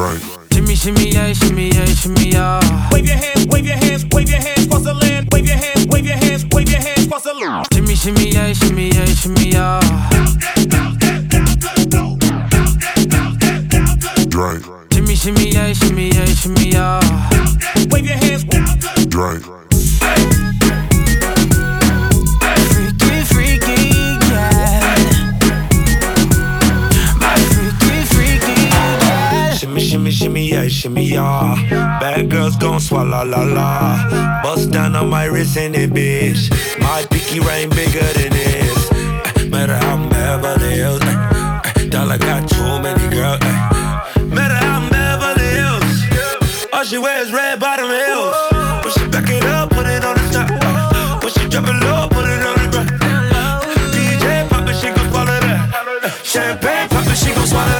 Drake. Shimmy, shimmy, yeah, shimmy, yeah, shimmy, yeah. Wave your hands, wave your hands, wave your hands across the land. Wave your hands, wave your hands, wave your hands across the land. Shimmy, shimmy, yeah, shimmy, yeah, shimmy, yeah. Drake. Shimmy, shimmy, yeah, shimmy, yeah, shimmy, yeah. Wave your hands. Drake. Freaky, shimmy, shimmy, yeah. Bad girls gon' swalla la la. Bust down on my wrist and it, bitch. My pinky ring bigger than this. Uh, matter how I'm Beverly Hills. Uh, uh, dollar got too many girls. Uh, matter how I'm Beverly Hills. All she wears red bottom heels. When she back it up, put it on the top. When she drop it low, put it on the ground. DJ pop it, she gon' swallow that. Champagne pop it, she gon' swallow that.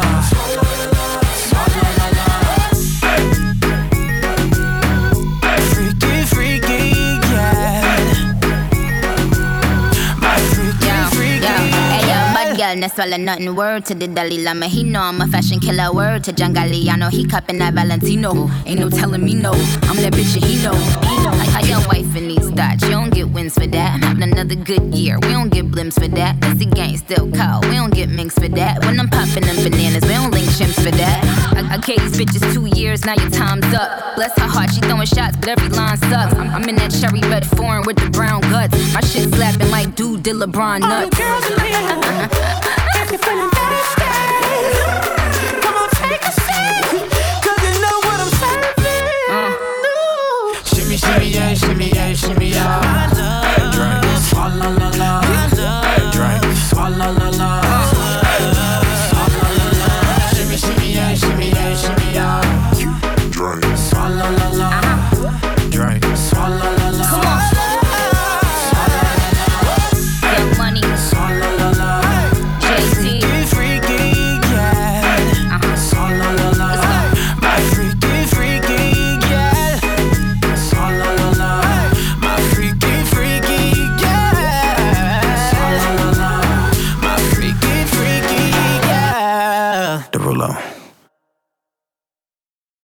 No swallow nothing. Word to the Dalai Lama, he know I'm a fashion killer. Word to John Galliano, he cupping that Valentino. Ain't no telling me no, I'm that bitch and he know. Like how your wife in these thoughts, you don't get wins for that. I'm having another good year, we don't get blimps for that. That's the gang still cold, we don't get minks for that. When I'm popping them bananas, we don't link chimps for that. I, I gave these bitches two years, now your time's up. Bless her heart, she throwing shots, but every line sucks. I'm, I'm in that cherry red foreign with the brown guts. My shit slapping like dude did LeBron All you nuts. girls in here, if you're feeling thirsty, come on, take a sip, 'cause you know what I'm serving. Uh. Ooh. Shimmy, shimmy, yeah, shimmy, yeah, shimmy, yeah. Swalla la. Swalla Swalla. Derulo.